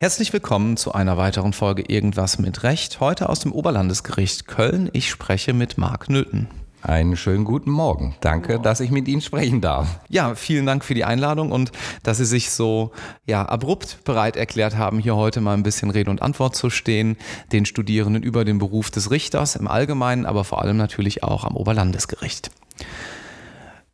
Herzlich willkommen zu einer weiteren Folge Irgendwas mit Recht. Heute aus dem Oberlandesgericht Köln. Ich spreche mit Marc Nöthen. Einen schönen guten Morgen. Danke, dass ich mit Ihnen sprechen darf. Ja, vielen Dank für die Einladung und dass Sie sich so ja, abrupt bereit erklärt haben, hier heute mal ein bisschen Rede und Antwort zu stehen, den Studierenden über den Beruf des Richters im Allgemeinen, aber vor allem natürlich auch am Oberlandesgericht.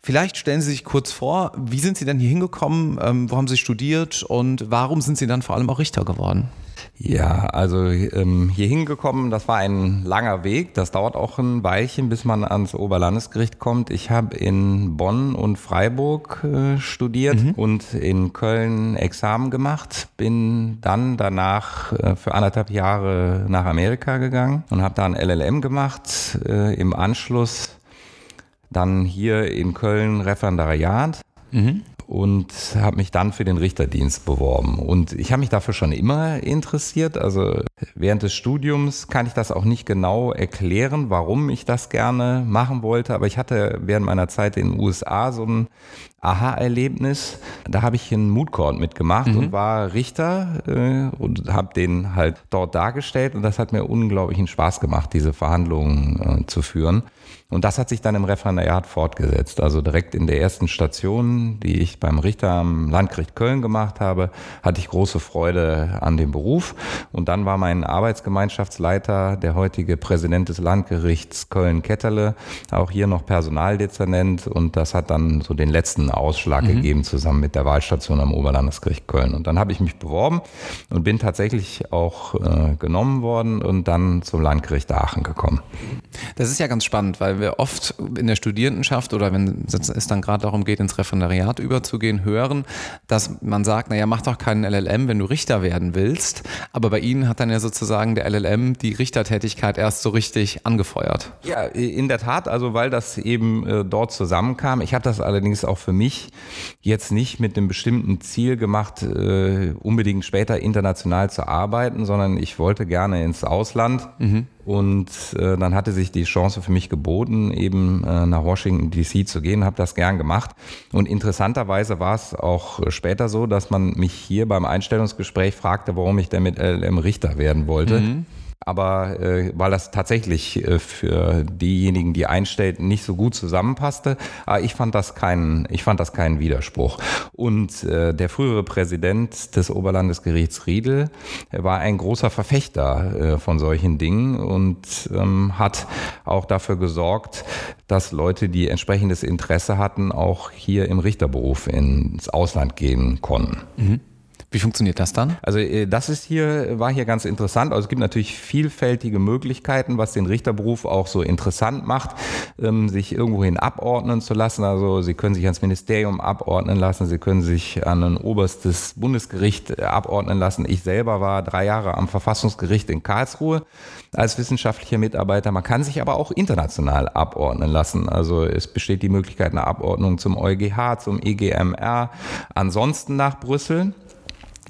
Vielleicht stellen Sie sich kurz vor, wie sind Sie denn hier hingekommen, ähm, wo haben Sie studiert und warum sind Sie dann vor allem auch Richter geworden? Ja, also ähm, hier hingekommen, das war ein langer Weg. Das dauert auch ein Weilchen, bis man ans Oberlandesgericht kommt. Ich habe in Bonn und Freiburg äh, studiert mhm. und in Köln Examen gemacht. Bin dann danach äh, für anderthalb Jahre nach Amerika gegangen und habe da ein LLM gemacht. Äh, Im Anschluss dann hier in Köln Referendariat. Mhm und habe mich dann für den Richterdienst beworben. Und ich habe mich dafür schon immer interessiert. Also während des Studiums kann ich das auch nicht genau erklären, warum ich das gerne machen wollte. Aber ich hatte während meiner Zeit in den USA so ein Aha-Erlebnis. Da habe ich einen Mood Court mitgemacht mhm. und war Richter äh, und habe den halt dort dargestellt. Und das hat mir unglaublichen Spaß gemacht, diese Verhandlungen äh, zu führen. Und das hat sich dann im Referendariat fortgesetzt. Also direkt in der ersten Station, die ich beim Richter am Landgericht Köln gemacht habe, hatte ich große Freude an dem Beruf. Und dann war mein Arbeitsgemeinschaftsleiter, der heutige Präsident des Landgerichts Köln-Ketterle, auch hier noch Personaldezernent. Und das hat dann so den letzten Ausschlag mhm. gegeben, zusammen mit der Wahlstation am Oberlandesgericht Köln. Und dann habe ich mich beworben und bin tatsächlich auch äh, genommen worden und dann zum Landgericht Aachen gekommen. Das ist ja ganz spannend, weil wir oft in der Studierendenschaft oder wenn es dann gerade darum geht, ins Referendariat überzugehen, hören, dass man sagt, naja, mach doch keinen LLM, wenn du Richter werden willst. Aber bei Ihnen hat dann ja sozusagen der LLM die Richtertätigkeit erst so richtig angefeuert. Ja, in der Tat, also weil das eben äh, dort zusammenkam. Ich habe das allerdings auch für mich jetzt nicht mit einem bestimmten Ziel gemacht, äh, unbedingt später international zu arbeiten, sondern ich wollte gerne ins Ausland. Mhm und äh, dann hatte sich die Chance für mich geboten, eben äh, nach Washington DC zu gehen, habe das gern gemacht. Und interessanterweise war es auch später so, dass man mich hier beim Einstellungsgespräch fragte, warum ich denn mit LLM Richter werden wollte. Mhm aber äh, weil das tatsächlich äh, für diejenigen, die einstellten, nicht so gut zusammenpasste. Aber ich fand das keinen, ich fand das keinen Widerspruch. Und äh, der frühere Präsident des Oberlandesgerichts Riedel war ein großer Verfechter äh, von solchen Dingen und ähm, hat auch dafür gesorgt, dass Leute, die entsprechendes Interesse hatten, auch hier im Richterberuf ins Ausland gehen konnten. Mhm. Wie funktioniert das dann? Also äh, das ist hier, war hier ganz interessant. Also es gibt natürlich vielfältige Möglichkeiten, was den Richterberuf auch so interessant macht, ähm, sich irgendwohin abordnen zu lassen. Also Sie können sich ans Ministerium abordnen lassen, Sie können sich an ein oberstes Bundesgericht äh, abordnen lassen. Ich selber war drei Jahre am Verfassungsgericht in Karlsruhe als wissenschaftlicher Mitarbeiter. Man kann sich aber auch international abordnen lassen. Also es besteht die Möglichkeit einer Abordnung zum EuGH, zum EGMR, ansonsten nach Brüssel.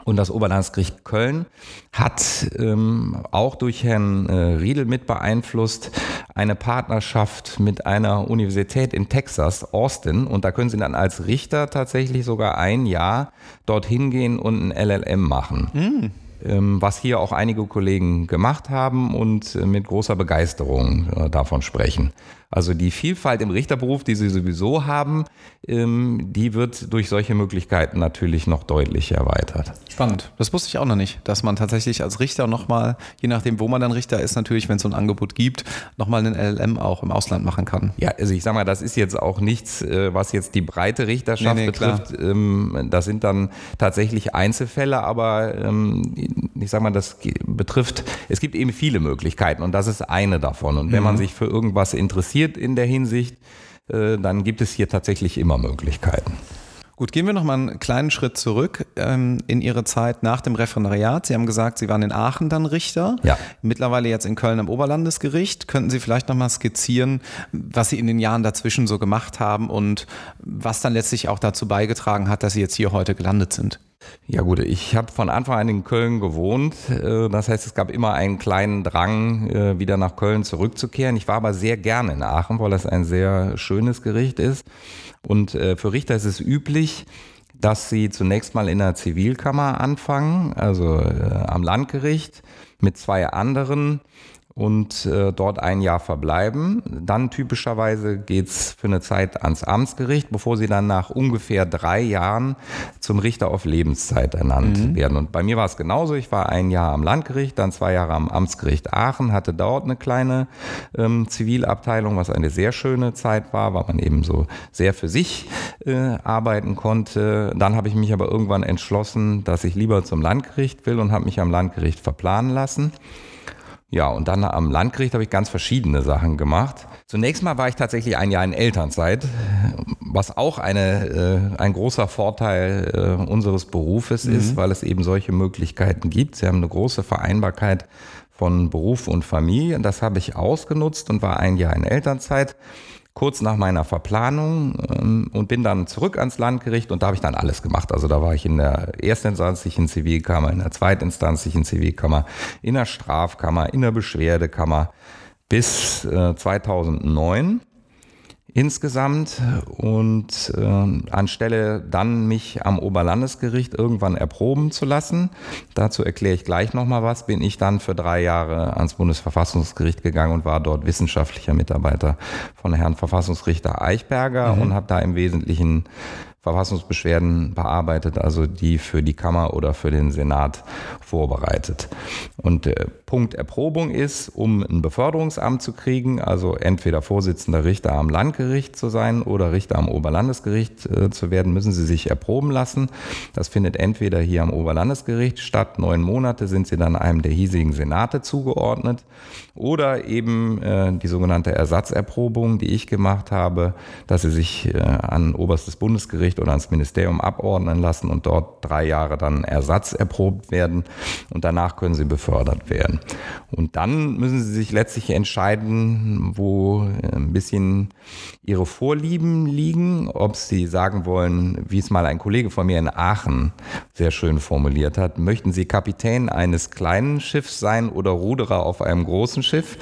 Und das Oberlandesgericht Köln hat ähm, auch durch Herrn äh, Riedel mit beeinflusst eine Partnerschaft mit einer Universität in Texas, Austin. Und da können Sie dann als Richter tatsächlich sogar ein Jahr dorthin gehen und ein LLM machen. Mm was hier auch einige Kollegen gemacht haben und äh, mit großer Begeisterung äh, davon sprechen. Also die Vielfalt im Richterberuf, die Sie sowieso haben, ähm, die wird durch solche Möglichkeiten natürlich noch deutlich erweitert. Spannend. Das wusste ich auch noch nicht, dass man tatsächlich als Richter nochmal, je nachdem, wo man dann Richter ist, natürlich, wenn es so ein Angebot gibt, nochmal einen LLM auch im Ausland machen kann. Ja, also ich sage mal, das ist jetzt auch nichts, äh, was jetzt die breite Richterschaft nee, nee, betrifft. Klar. Ähm, das sind dann tatsächlich Einzelfälle, aber ähm, ich sage mal, das betrifft, es gibt eben viele Möglichkeiten und das ist eine davon. Und wenn mhm. man sich für irgendwas interessiert, interessiert in der Hinsicht, äh, dann gibt es hier tatsächlich immer Möglichkeiten. Gut, gehen wir noch mal einen kleinen Schritt zurück ähm, in Ihre Zeit nach dem Referendariat. Sie haben gesagt, Sie waren in Aachen dann Richter. Ja. Mittlerweile jetzt in Köln am Oberlandesgericht. Könnten Sie vielleicht noch mal skizzieren, was Sie in den Jahren dazwischen so gemacht haben und was dann letztlich auch dazu beigetragen hat, dass Sie jetzt hier heute gelandet sind? Ja gut, ich habe von Anfang an in Köln gewohnt. Äh, das heißt, es gab immer einen kleinen Drang, äh, wieder nach Köln zurückzukehren. Ich war aber sehr gerne in Aachen, weil das ein sehr schönes Gericht ist. Und äh, für Richter ist es üblich, dass sie zunächst mal in der Zivilkammer anfangen, also am Landgericht mit zwei anderen und äh, dort ein Jahr verbleiben. Dann typischerweise geht's für eine Zeit ans Amtsgericht, bevor sie dann nach ungefähr drei Jahren zum Richter auf Lebenszeit ernannt mhm. werden. Und bei mir war es genauso. Ich war ein Jahr am Landgericht, dann zwei Jahre am Amtsgericht Aachen, hatte dort eine kleine ähm, Zivilabteilung, was eine sehr schöne Zeit war, weil man eben so sehr für sich äh, arbeiten konnte. Dann habe ich mich aber irgendwann entschlossen, dass ich lieber zum Landgericht will und habe mich am Landgericht verplanen lassen. Ja, und dann am Landgericht habe ich ganz verschiedene Sachen gemacht. Zunächst mal war ich tatsächlich ein Jahr in Elternzeit, was auch eine, äh, ein großer Vorteil äh, unseres Berufes mhm. ist, weil es eben solche Möglichkeiten gibt. Sie haben eine große Vereinbarkeit von Beruf und Familie. Das habe ich ausgenutzt und war ein Jahr in Elternzeit kurz nach meiner Verplanung ähm, und bin dann zurück ans Landgericht und da habe ich dann alles gemacht. Also da war ich in der erstinstanzlichen Zivilkammer, in der zweitinstanzlichen Zivilkammer, in der Strafkammer, in der Beschwerdekammer bis äh, 2009 insgesamt und äh, anstelle dann mich am Oberlandesgericht irgendwann erproben zu lassen, dazu erkläre ich gleich nochmal was, bin ich dann für drei Jahre ans Bundesverfassungsgericht gegangen und war dort wissenschaftlicher Mitarbeiter von Herrn Verfassungsrichter Eichberger mhm. und habe da im Wesentlichen Verfassungsbeschwerden bearbeitet, also die für die Kammer oder für den Senat vorbereitet. Und der Punkt Erprobung ist, um ein Beförderungsamt zu kriegen, also entweder Vorsitzender Richter am Landgericht zu sein oder Richter am Oberlandesgericht äh, zu werden, müssen Sie sich erproben lassen. Das findet entweder hier am Oberlandesgericht statt, neun Monate sind Sie dann einem der hiesigen Senate zugeordnet, oder eben äh, die sogenannte Ersatzerprobung, die ich gemacht habe, dass Sie sich äh, an oberstes Bundesgericht oder ans Ministerium abordnen lassen und dort drei Jahre dann Ersatz erprobt werden und danach können sie befördert werden. Und dann müssen sie sich letztlich entscheiden, wo ein bisschen ihre Vorlieben liegen, ob sie sagen wollen, wie es mal ein Kollege von mir in Aachen sehr schön formuliert hat, möchten sie Kapitän eines kleinen Schiffs sein oder Ruderer auf einem großen Schiff,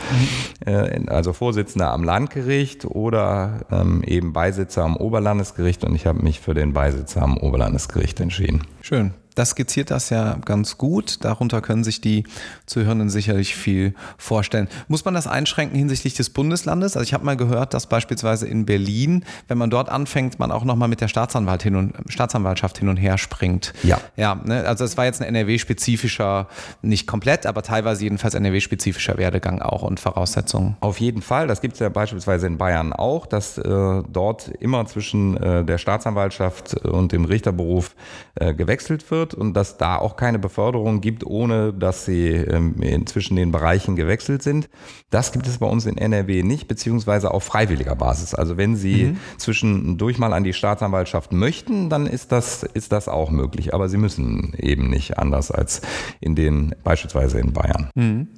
mhm. also Vorsitzender am Landgericht oder ähm, eben Beisitzer am Oberlandesgericht und ich habe mich für den Beisitzer am Oberlandesgericht entschieden. Schön das skizziert das ja ganz gut. Darunter können sich die Zuhörenden sicherlich viel vorstellen. Muss man das einschränken hinsichtlich des Bundeslandes? Also ich habe mal gehört, dass beispielsweise in Berlin, wenn man dort anfängt, man auch nochmal mit der Staatsanwalt hin und, Staatsanwaltschaft hin und her springt. Ja. Ja, ne? also es war jetzt ein NRW-spezifischer, nicht komplett, aber teilweise jedenfalls NRW-spezifischer Werdegang auch und Voraussetzungen. Auf jeden Fall. Das gibt es ja beispielsweise in Bayern auch, dass äh, dort immer zwischen äh, der Staatsanwaltschaft und dem Richterberuf äh, gewechselt wird wird und dass da auch keine Beförderung gibt, ohne dass sie ähm, zwischen den Bereichen gewechselt sind. Das gibt es bei uns in NRW nicht, beziehungsweise auf freiwilliger Basis. Also wenn Sie mhm. zwischendurch mal an die Staatsanwaltschaft möchten, dann ist das, ist das auch möglich. Aber Sie müssen eben nicht anders als in den, beispielsweise in Bayern. Mhm.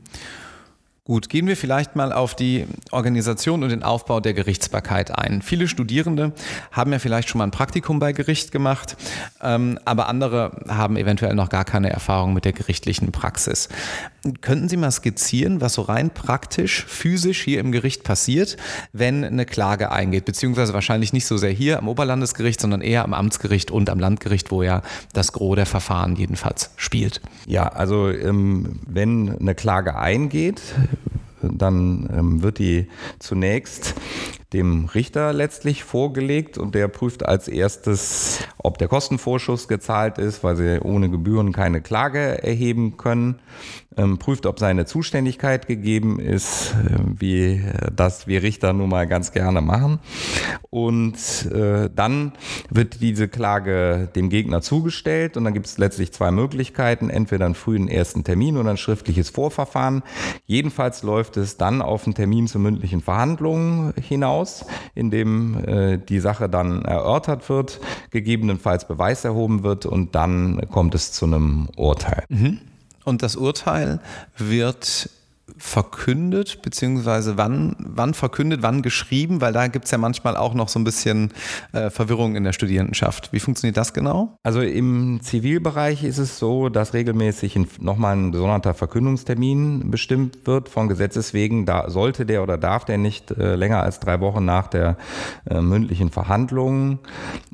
Gut, gehen wir vielleicht mal auf die Organisation und den Aufbau der Gerichtsbarkeit ein. Viele Studierende haben ja vielleicht schon mal ein Praktikum bei Gericht gemacht, ähm, aber andere haben eventuell noch gar keine Erfahrung mit der gerichtlichen Praxis. Könnten Sie mal skizzieren, was so rein praktisch, physisch hier im Gericht passiert, wenn eine Klage eingeht? Beziehungsweise wahrscheinlich nicht so sehr hier am Oberlandesgericht, sondern eher am Amtsgericht und am Landgericht, wo ja das Gros der Verfahren jedenfalls spielt. Ja, also ähm, wenn eine Klage eingeht, dann ähm, wird die zunächst dem Richter letztlich vorgelegt und der prüft als erstes, ob der Kostenvorschuss gezahlt ist, weil sie ohne Gebühren keine Klage erheben können prüft, ob seine Zuständigkeit gegeben ist, äh, wie das wir Richter nun mal ganz gerne machen. Und äh, dann wird diese Klage dem Gegner zugestellt und dann gibt es letztlich zwei Möglichkeiten, entweder einen frühen ersten Termin oder ein schriftliches Vorverfahren. Jedenfalls läuft es dann auf einen Termin zur mündlichen Verhandlung hinaus, in dem äh, die Sache dann erörtert wird, gegebenenfalls Beweis erhoben wird und dann kommt es zu einem Urteil. Mhm. Und das Urteil wird verkündet, beziehungsweise wann, wann verkündet, wann geschrieben, weil da gibt es ja manchmal auch noch so ein bisschen äh, Verwirrung in der Studierendenschaft. Wie funktioniert das genau? Also im Zivilbereich ist es so, dass regelmäßig nochmal ein gesonderter Verkündungstermin bestimmt wird von Gesetzes wegen. Da sollte der oder darf der nicht äh, länger als drei Wochen nach der äh, mündlichen Verhandlung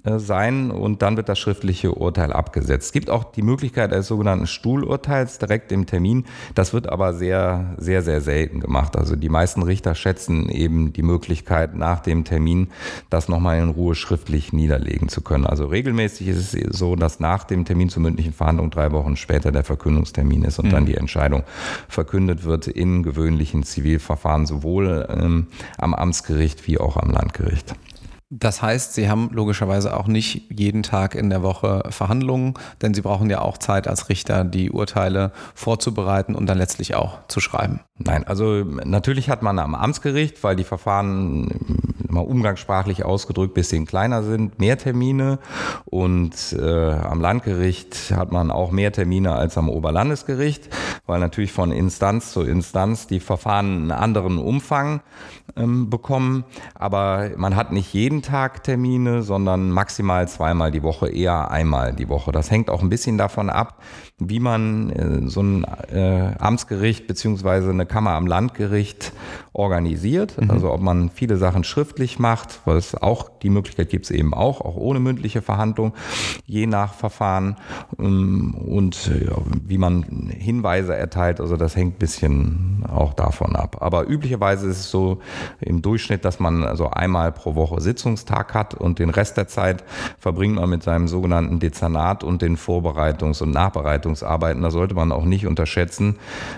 sein und dann wird das schriftliche Urteil abgesetzt. Es gibt auch die Möglichkeit eines sogenannten Stuhlurteils direkt im Termin. Das wird aber sehr, sehr sehr, selten gemacht. Also die meisten Richter schätzen eben die Möglichkeit, nach dem Termin das nochmal in Ruhe schriftlich niederlegen zu können. Also regelmäßig ist es so, dass nach dem Termin zur mündlichen Verhandlung drei Wochen später der Verkündungstermin ist und mhm. dann die Entscheidung verkündet wird in gewöhnlichen Zivilverfahren, sowohl ähm, am Amtsgericht wie auch am Landgericht. Das heißt, Sie haben logischerweise auch nicht jeden Tag in der Woche Verhandlungen, denn Sie brauchen ja auch Zeit als Richter, die Urteile vorzubereiten und dann letztlich auch zu schreiben. Nein, also natürlich hat man am Amtsgericht, weil die Verfahren immer umgangssprachlich ausgedrückt bisschen kleiner sind, mehr Termine und äh, am Landgericht hat man auch mehr Termine als am Oberlandesgericht, weil natürlich von Instanz zu Instanz die Verfahren einen anderen Umfang ähm, bekommen. Aber man hat nicht jeden Tag Termine, sondern maximal zweimal die Woche, eher einmal die Woche. Das hängt auch ein bisschen davon ab, wie man äh, so ein äh, Amtsgericht beziehungsweise eine Kammer am Landgericht organisiert. Mhm. Also ob man viele Sachen schriftlich macht, weil es auch die Möglichkeit gibt es eben auch, auch ohne mündliche Verhandlung, je nach Verfahren ähm, und ja, wie man Hinweise erteilt. Also das hängt ein bisschen auch davon ab. Aber üblicherweise ist es so im Durchschnitt, dass man also einmal pro Woche Sitzungstag hat und den Rest der Zeit verbringt man mit seinem sogenannten Dezernat und den Vorbereitungs- und Nachbereitungsarbeiten. Da sollte man auch nicht unterschätzen.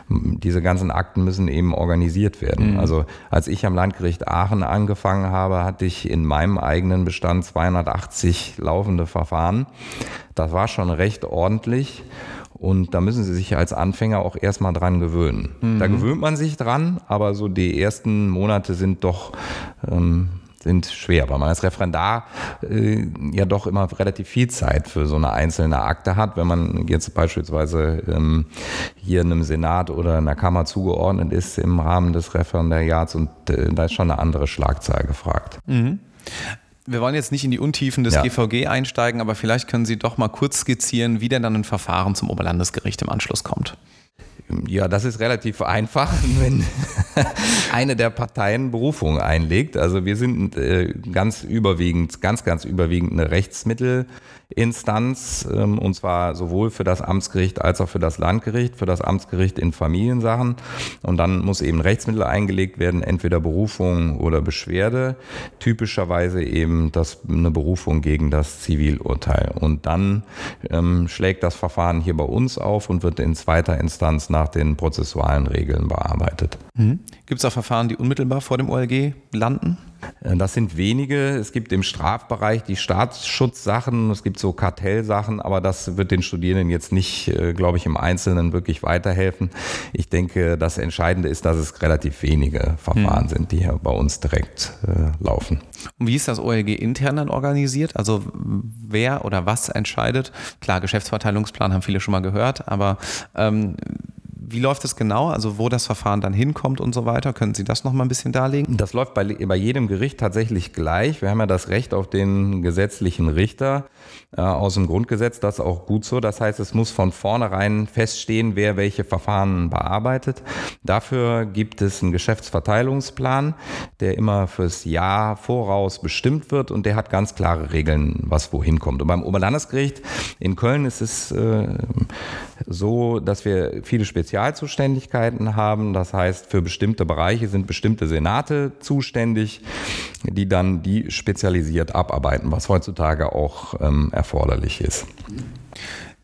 Diese ganzen Akten müssen eben organisiert werden. Mhm. Also als ich am Landgericht Aachen angefangen habe, hatte ich in meinem eigenen Bestand 280 laufende Verfahren. Das war schon recht ordentlich. Und da müssen Sie sich als Anfänger auch erstmal dran gewöhnen. Mhm. Da gewöhnt man sich dran, aber so die ersten Monate sind doch ähm, sind schwer, weil man als Referendar äh, ja doch immer relativ viel Zeit für so eine einzelne Akte hat. Wenn man jetzt beispielsweise ähm, hier einem Senat oder einer Kammer zugeordnet ist im Rahmen des Referendariats und äh, da ist schon eine andere Schlagzahl gefragt. Mhm. Wir wollen jetzt nicht in die Untiefen des ja. GVG einsteigen, aber vielleicht können Sie doch mal kurz skizzieren, wie denn dann ein Verfahren zum Oberlandesgericht im Anschluss kommt. Ja, das ist relativ einfach, wenn eine der Parteien Berufung einlegt. Also wir sind äh, ganz überwiegend, ganz, ganz überwiegend eine Rechtsmittelinstanz ähm, und zwar sowohl für das Amtsgericht als auch für das Landgericht, für das Amtsgericht in Familiensachen. Und dann muss eben Rechtsmittel eingelegt werden, entweder Berufung oder Beschwerde. Typischerweise eben das, eine Berufung gegen das Zivilurteil. Und dann ähm, schlägt das Verfahren hier bei uns auf und wird in zweiter Instanz nach den prozessualen Regeln bearbeitet. Mhm. Gibt es auch Verfahren, die unmittelbar vor dem OLG landen? Äh, das sind wenige. Es gibt im Strafbereich die Staatsschutzsachen, es gibt so Kartellsachen, aber das wird den Studierenden jetzt nicht, äh, glaube ich, im Einzelnen wirklich weiterhelfen. Ich denke, das Entscheidende ist, dass es relativ wenige Verfahren hm. sind, die hier bei uns direkt äh, laufen. Und wie ist das OLG intern dann organisiert? Also wer oder was entscheidet? Klar, Geschäftsverteilungsplan haben viele schon mal gehört, aber ähm, wie läuft das genau? Also wo das Verfahren dann hinkommt und so weiter? Können Sie das noch mal ein bisschen darlegen? Das läuft bei, bei jedem Gericht tatsächlich gleich. Wir haben ja das Recht auf den gesetzlichen Richter äh, aus dem Grundgesetz. Das ist auch gut so. Das heißt, es muss von vornherein feststehen, wer welche Verfahren bearbeitet. Dafür gibt es einen Geschäftsverteilungsplan, der immer fürs Jahr voraus bestimmt wird und der hat ganz klare Regeln, was wohin kommt. Und beim Oberlandesgericht in Köln ist es äh, so, dass wir viele Spezialzuständigkeiten haben. Das heißt, für bestimmte Bereiche sind bestimmte Senate zuständig, die dann die spezialisiert abarbeiten, was heutzutage auch ähm, erforderlich ist.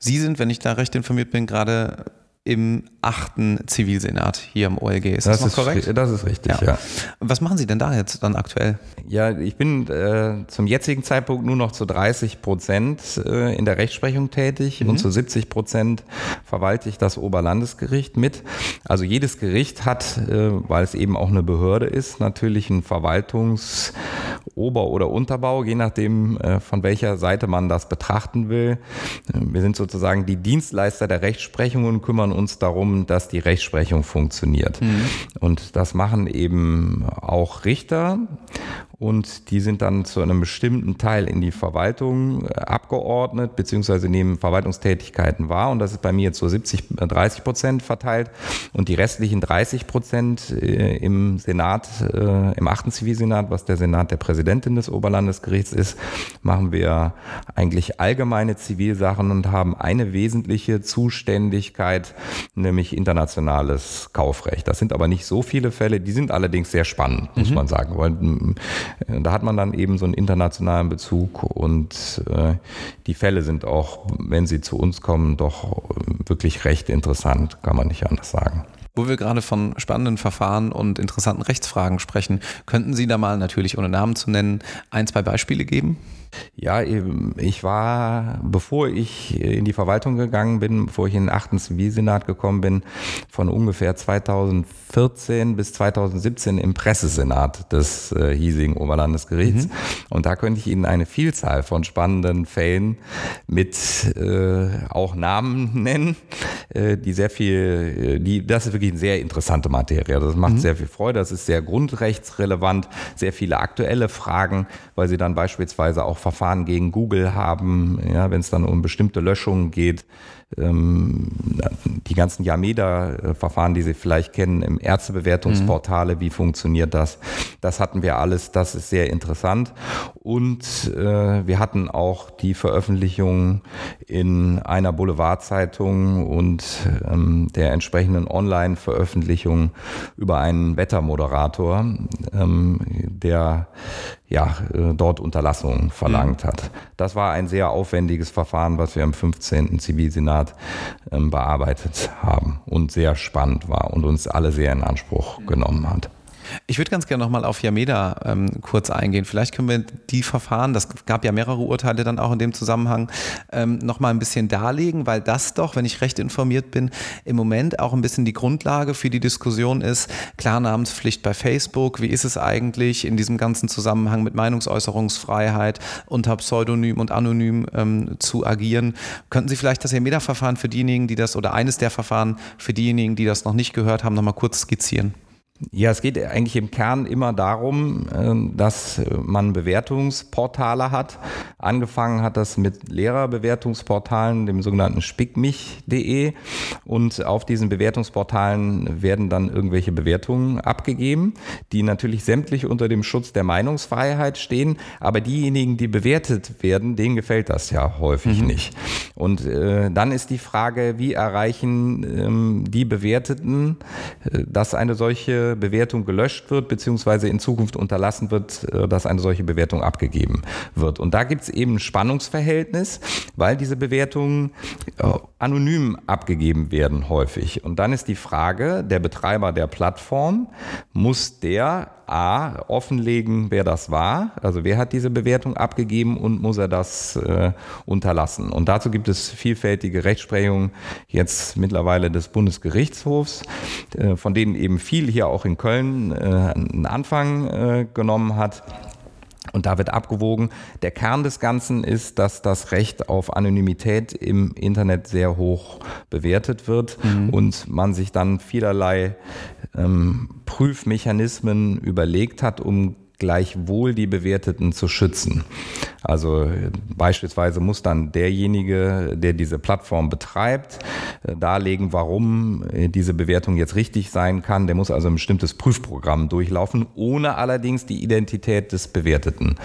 Sie sind, wenn ich da recht informiert bin, gerade im achten Zivilsenat hier im OLG. Ist das, das ist korrekt? Das ist richtig, ja. ja. Was machen Sie denn da jetzt dann aktuell? Ja, ich bin äh, zum jetzigen Zeitpunkt nur noch zu 30 Prozent äh, in der Rechtsprechung tätig mhm. und zu 70 Prozent verwalte ich das Oberlandesgericht mit. Also jedes Gericht hat, äh, weil es eben auch eine Behörde ist, natürlich einen Verwaltungs- Ober- oder Unterbau, je nachdem, äh, von welcher Seite man das betrachten will. Wir sind sozusagen die Dienstleister der Rechtsprechung und kümmern uns darum, dass die Rechtsprechung funktioniert. Mhm. Und das machen eben auch Richter und die sind dann zu einem bestimmten Teil in die Verwaltung äh, abgeordnet, beziehungsweise nehmen Verwaltungstätigkeiten wahr. Und das ist bei mir jetzt so 70, 30 äh, Prozent verteilt. Und die restlichen 30 Prozent äh, im Senat, im achten Zivilsenat, was der Senat der Präsidentin des Oberlandesgerichts ist, machen wir eigentlich allgemeine Zivilsachen und haben eine wesentliche Zuständigkeit, nämlich internationales Kaufrecht. Das sind aber nicht so viele Fälle, die sind allerdings sehr spannend, muss mhm. man sagen. Weil äh, da hat man dann eben so einen internationalen Bezug und äh, die Fälle sind auch, wenn sie zu uns kommen, doch äh, wirklich recht interessant, kann man nicht anders sagen. Wo wir gerade von spannenden Verfahren und interessanten Rechtsfragen sprechen, könnten Sie da mal natürlich ohne Namen zu nennen ein, zwei Beispiele geben? Ja, ich war, bevor ich in die Verwaltung gegangen bin, bevor ich in den achten Zivilsenat gekommen bin, von ungefähr 2014 bis 2017 im Pressesenat des äh, hiesigen Oberlandesgerichts. Mhm. Und da könnte ich Ihnen eine Vielzahl von spannenden Fällen mit äh, auch Namen nennen, äh, die sehr viel, äh, die, das ist wirklich eine sehr interessante Materie. Das macht mhm. sehr viel Freude, das ist sehr grundrechtsrelevant, sehr viele aktuelle Fragen, weil sie dann beispielsweise auch Verfahren gegen Google haben, ja, wenn es dann um bestimmte Löschungen geht. Ähm, die ganzen Yameda-Verfahren, die Sie vielleicht kennen, im Ärztebewertungsportale, mhm. wie funktioniert das? Das hatten wir alles, das ist sehr interessant. Und äh, wir hatten auch die Veröffentlichung in einer Boulevardzeitung und ähm, der entsprechenden Online-Veröffentlichung über einen Wettermoderator, ähm, der ja, äh, dort Unterlassungen verlangt mhm. hat. Das war ein sehr aufwendiges Verfahren, was wir im 15. Zivilsenat ähm, bearbeitet haben und sehr spannend war und uns alle sehr in Anspruch genommen hat. Ich würde ganz gerne nochmal auf Yameda ähm, kurz eingehen. Vielleicht können wir die Verfahren, das gab ja mehrere Urteile dann auch in dem Zusammenhang, ähm, nochmal ein bisschen darlegen, weil das doch, wenn ich recht informiert bin, im Moment auch ein bisschen die Grundlage für die Diskussion ist. Klarnamenspflicht bei Facebook, wie ist es eigentlich in diesem ganzen Zusammenhang mit Meinungsäußerungsfreiheit unter Pseudonym und Anonym ähm, zu agieren? Könnten Sie vielleicht das Yameda-Verfahren für diejenigen, die das, oder eines der Verfahren für diejenigen, die das noch nicht gehört haben, nochmal kurz skizzieren? Ja, es geht eigentlich im Kern immer darum, äh, dass man Bewertungsportale hat. Angefangen hat das mit Lehrerbewertungsportalen, dem sogenannten spickmich.de. Und auf diesen Bewertungsportalen werden dann irgendwelche Bewertungen abgegeben, die natürlich sämtlich unter dem Schutz der Meinungsfreiheit stehen. Aber diejenigen, die bewertet werden, denen gefällt das ja häufig mhm. nicht. Und äh, dann ist die Frage, wie erreichen ähm, die Bewerteten, äh, dass eine solche Bewertung gelöscht wird, beziehungsweise in Zukunft unterlassen wird, äh, dass eine solche Bewertung abgegeben wird. Und da gibt es eben ein Spannungsverhältnis, weil diese Bewertungen äh, anonym abgegeben werden häufig. Und dann ist die Frage, der Betreiber der Plattform, muss der A, offenlegen, wer das war, also wer hat diese Bewertung abgegeben und muss er das äh, unterlassen. Und dazu gibt es vielfältige Rechtsprechungen jetzt mittlerweile des Bundesgerichtshofs, äh, von denen eben viel hier auch in Köln äh, einen Anfang äh, genommen hat. Und da wird abgewogen. Der Kern des Ganzen ist, dass das Recht auf Anonymität im Internet sehr hoch bewertet wird mhm. und man sich dann vielerlei ähm, Prüfmechanismen überlegt hat, um gleichwohl die Bewerteten zu schützen. Also beispielsweise muss dann derjenige, der diese Plattform betreibt, äh, darlegen, warum äh, diese Bewertung jetzt richtig sein kann. Der muss also ein bestimmtes Prüfprogramm durchlaufen, ohne allerdings die Identität des Bewerteten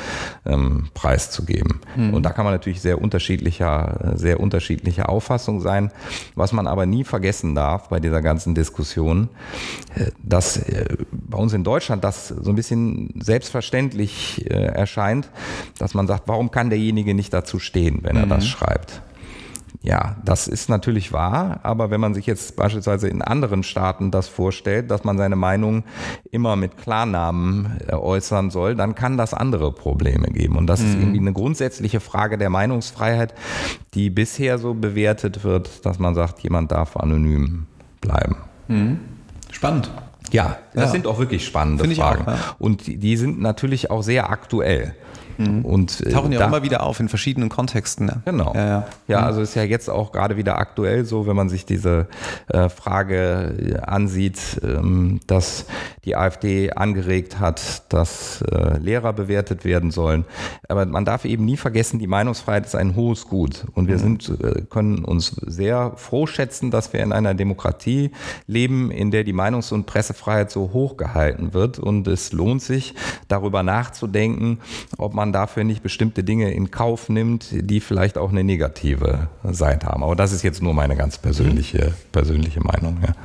ähm, preiszugeben. Mhm. Und da kann man natürlich sehr unterschiedlicher, sehr unterschiedlicher Auffassung sein. Was man aber nie vergessen darf bei dieser ganzen Diskussion, äh, dass bei uns in Deutschland das so ein bisschen selbstverständlich erscheint, dass man sagt, warum kann derjenige nicht dazu stehen, wenn er mhm. das schreibt? Ja, das ist natürlich wahr, aber wenn man sich jetzt beispielsweise in anderen Staaten das vorstellt, dass man seine Meinung immer mit Klarnamen äh, äußern soll, dann kann das andere Probleme geben. Und das mhm. ist irgendwie eine grundsätzliche Frage der Meinungsfreiheit, die bisher so bewertet wird, dass man sagt, jemand darf anonym bleiben. Mhm. Spannend. Ja, das ja. sind auch wirklich spannende Fragen. Auch, ja. Und die sind natürlich auch sehr aktuell. Mhm. Und, äh, Tauchen ja da, immer wieder auf in verschiedenen Kontexten. Ne? Genau. Ja, ja. ja mhm. also ist ja jetzt auch gerade wieder aktuell so, wenn man sich diese äh, Frage äh, ansieht, ähm, dass die AfD angeregt hat, dass äh, Lehrer bewertet werden sollen. Aber man darf eben nie vergessen, die Meinungsfreiheit ist ein hohes Gut. Und wir mhm. sind, äh, können uns sehr froh schätzen, dass wir in einer Demokratie leben, in der die Meinungs- und Pressefreiheit so hoch gehalten wird. Und es lohnt sich, darüber nachzudenken, ob man man dafür nicht bestimmte Dinge in Kauf nimmt, die vielleicht auch eine negative Seite haben. Aber das ist jetzt nur meine ganz persönliche, persönliche Meinung. Ja.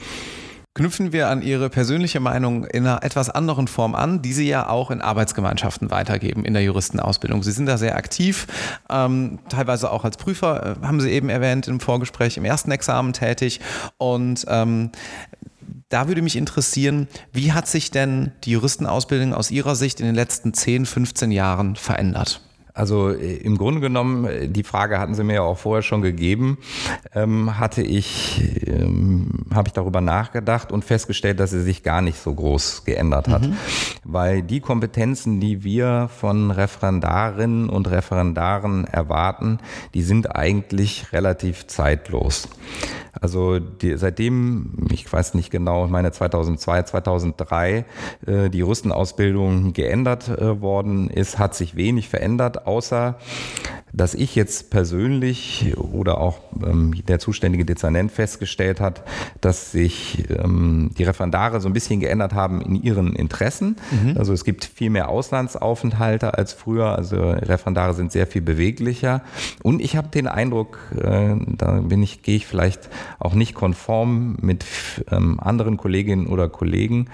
Knüpfen wir an Ihre persönliche Meinung in einer etwas anderen Form an, die Sie ja auch in Arbeitsgemeinschaften weitergeben in der Juristenausbildung. Sie sind da sehr aktiv, ähm, teilweise auch als Prüfer, äh, haben Sie eben erwähnt im Vorgespräch, im ersten Examen tätig. Und ähm, da würde mich interessieren, wie hat sich denn die Juristenausbildung aus Ihrer Sicht in den letzten 10, 15 Jahren verändert? Also äh, im Grunde genommen, äh, die Frage hatten Sie mir ja auch vorher schon gegeben, ähm, hatte ich, ähm, habe ich darüber nachgedacht und festgestellt, dass sie sich gar nicht so groß geändert hat. Mhm. Weil die Kompetenzen, die wir von Referendarinnen und Referendaren erwarten, die sind eigentlich relativ zeitlos. Also die, seitdem, ich weiß nicht genau, ich meine 2002, 2003, äh, die Juristenausbildung geändert äh, worden ist, hat sich wenig verändert, außer dass ich jetzt persönlich oder auch ähm, der zuständige Dezernent festgestellt hat, dass sich ähm, die Referendare so ein bisschen geändert haben in ihren Interessen. Mhm. Also es gibt viel mehr Auslandsaufenthalte als früher. Also Referendare sind sehr viel beweglicher. Und ich habe den Eindruck, äh, da bin ich, gehe ich vielleicht auch nicht konform mit ähm, anderen Kolleginnen oder Kollegen,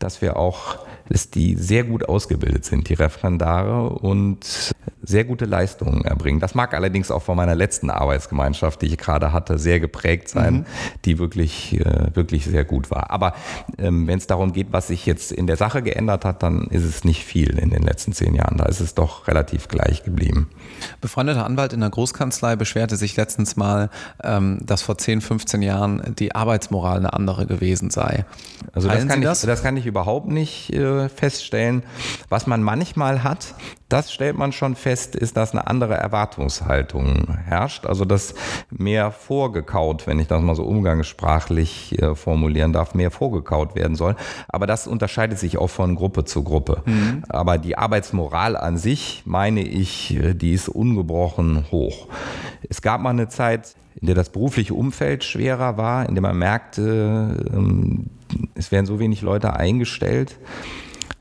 dass wir auch dass die sehr gut ausgebildet sind, die Referendare, und sehr gute Leistungen erbringen. Das mag allerdings auch von meiner letzten Arbeitsgemeinschaft, die ich gerade hatte, sehr geprägt sein, mhm. die wirklich, äh, wirklich sehr gut war. Aber ähm, wenn es darum geht, was sich jetzt in der Sache geändert hat, dann ist es nicht viel in den letzten zehn Jahren. Da ist es doch relativ gleich geblieben. Befreundeter Anwalt in der Großkanzlei beschwerte sich letztens mal, ähm, dass vor 10, 15 Jahren die Arbeitsmoral eine andere gewesen sei. Also das kann, das? Ich, das kann ich überhaupt nicht äh, feststellen. Was man manchmal hat, das stellt man schon fest, ist, dass eine andere Erwartungshaltung herrscht. Also dass mehr vorgekaut, wenn ich das mal so umgangssprachlich äh, formulieren darf, mehr vorgekaut werden soll. Aber das unterscheidet sich auch von Gruppe zu Gruppe. Mhm. Aber die Arbeitsmoral an sich, meine ich, äh, die ist ungebrochen hoch. Es gab mal eine Zeit, in der das berufliche Umfeld schwerer war, in der man merkte, ähm, es werden so wenig Leute eingestellt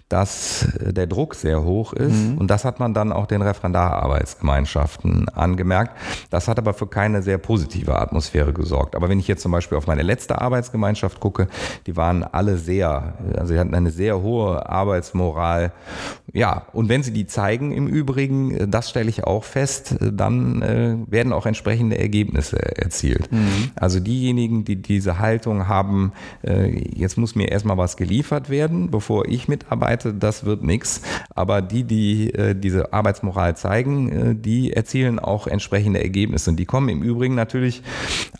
dass äh, der Druck sehr hoch ist. Mhm. Und das hat man dann auch den Referendararbeitsgemeinschaften angemerkt. Das hat aber für keine sehr positive Atmosphäre gesorgt. Aber wenn ich jetzt zum Beispiel auf meine letzte Arbeitsgemeinschaft gucke, die waren alle sehr, also sie hatten eine sehr hohe Arbeitsmoral. Ja, und wenn sie die zeigen im Übrigen, äh, das stelle ich auch fest, äh, dann äh, werden auch entsprechende Ergebnisse erzielt. Mhm. Also diejenigen, die diese Haltung haben, äh, jetzt muss mir erstmal was geliefert werden, bevor ich mitarbeite, das wird nichts. Aber die, die äh, diese Arbeitsmoral zeigen, äh, die erzielen auch entsprechende Ergebnisse. Und die kommen im Übrigen natürlich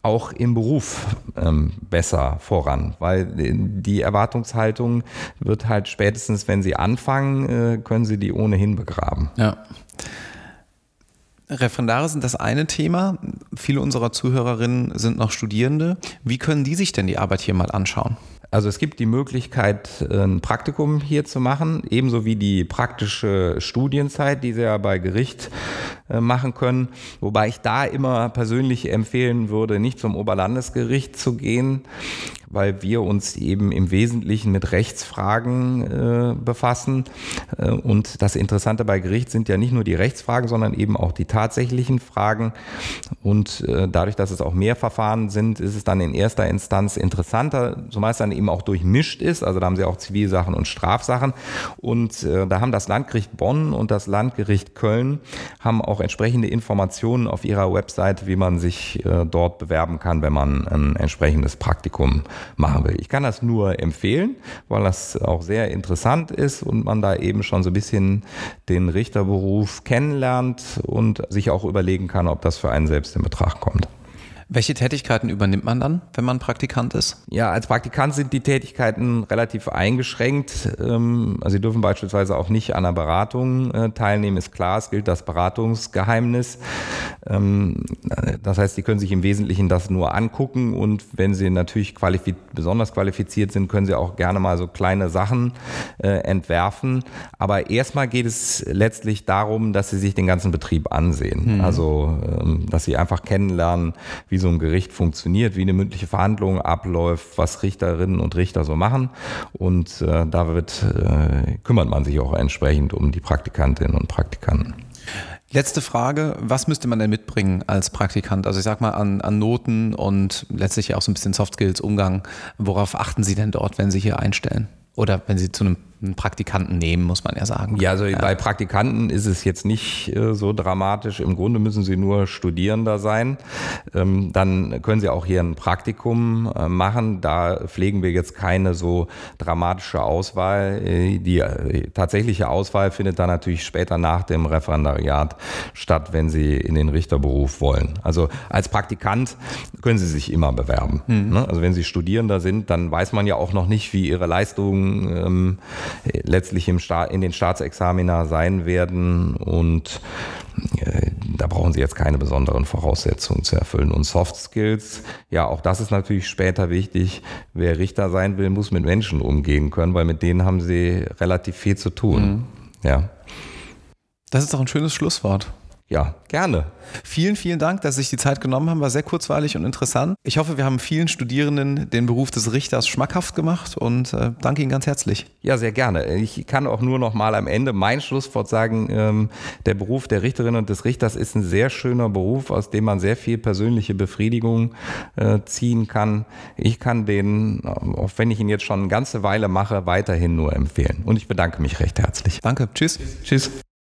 auch im Beruf ähm, besser voran, weil die Erwartungshaltung wird halt spätestens, wenn sie anfangen, können sie die ohnehin begraben. Ja. Referendare sind das eine Thema. Viele unserer Zuhörerinnen sind noch Studierende. Wie können die sich denn die Arbeit hier mal anschauen? Also es gibt die Möglichkeit, ein Praktikum hier zu machen, ebenso wie die praktische Studienzeit, die Sie ja bei Gericht äh, machen können. Wobei ich da immer persönlich empfehlen würde, nicht zum Oberlandesgericht zu gehen, weil wir uns eben im Wesentlichen mit Rechtsfragen äh, befassen. Äh, und das Interessante bei Gericht sind ja nicht nur die Rechtsfragen, sondern eben auch die tatsächlichen Fragen. Und dadurch, dass es auch mehr Verfahren sind, ist es dann in erster Instanz interessanter, zumeist dann eben auch durchmischt ist. Also da haben sie auch Zivilsachen und Strafsachen. Und äh, da haben das Landgericht Bonn und das Landgericht Köln haben auch entsprechende Informationen auf ihrer Website, wie man sich äh, dort bewerben kann, wenn man ein entsprechendes Praktikum machen will. Ich kann das nur empfehlen, weil das auch sehr interessant ist und man da eben schon so ein bisschen den Richterberuf kennenlernt und sich auch überlegen kann, ob das für einen selbst in Betracht kommt. Welche Tätigkeiten übernimmt man dann, wenn man Praktikant ist? Ja, als Praktikant sind die Tätigkeiten relativ eingeschränkt. Ähm, also Sie dürfen beispielsweise auch nicht an einer Beratung äh, teilnehmen, ist klar, es gilt das Beratungsgeheimnis. Ähm, das heißt, Sie können sich im Wesentlichen das nur angucken und wenn Sie natürlich qualifiz besonders qualifiziert sind, können Sie auch gerne mal so kleine Sachen äh, entwerfen. Aber erstmal geht es letztlich darum, dass Sie sich den ganzen Betrieb ansehen. Mhm. Also, ähm, dass Sie einfach kennenlernen, wie so ein Gericht funktioniert, wie eine mündliche Verhandlung abläuft, was Richterinnen und Richter so machen. Und äh, da wird, äh, kümmert man sich auch entsprechend um die Praktikantinnen und Praktikanten. Letzte Frage, was müsste man denn mitbringen als Praktikant? Also ich sag mal an, an Noten und letztlich auch so ein bisschen Soft Skills, Umgang. Worauf achten Sie denn dort, wenn Sie hier einstellen? Oder wenn Sie zu einem einen Praktikanten nehmen, muss man ja sagen. Ja, also ja. bei Praktikanten ist es jetzt nicht äh, so dramatisch. Im Grunde müssen sie nur Studierender sein. Ähm, dann können sie auch hier ein Praktikum äh, machen. Da pflegen wir jetzt keine so dramatische Auswahl. Äh, die tatsächliche Auswahl findet dann natürlich später nach dem Referendariat statt, wenn sie in den Richterberuf wollen. Also als Praktikant können sie sich immer bewerben. Mhm. Ne? Also wenn sie Studierender sind, dann weiß man ja auch noch nicht, wie ihre Leistungen ähm, letztlich im Sta in den Staatsexamina sein werden und äh, da brauchen Sie jetzt keine besonderen Voraussetzungen zu erfüllen. Und Soft Skills, ja, auch das ist natürlich später wichtig. Wer Richter sein will, muss mit Menschen umgehen können, weil mit denen haben Sie relativ viel zu tun. Mhm. Ja. Das ist doch ein schönes Schlusswort. Ja, gerne. Vielen, vielen Dank, dass Sie sich die Zeit genommen haben. War sehr kurzweilig und interessant. Ich hoffe, wir haben vielen Studierenden den Beruf des Richters schmackhaft gemacht und äh, danke Ihnen ganz herzlich. Ja, sehr gerne. Ich kann auch nur noch mal am Ende mein Schlusswort sagen, ähm, der Beruf der Richterin und des Richters ist ein sehr schöner Beruf, aus dem man sehr viel persönliche Befriedigung äh, ziehen kann. Ich kann den, auch wenn ich ihn jetzt schon eine ganze Weile mache, weiterhin nur empfehlen. Und ich bedanke mich recht herzlich. Danke. Tschüss. Tschüss.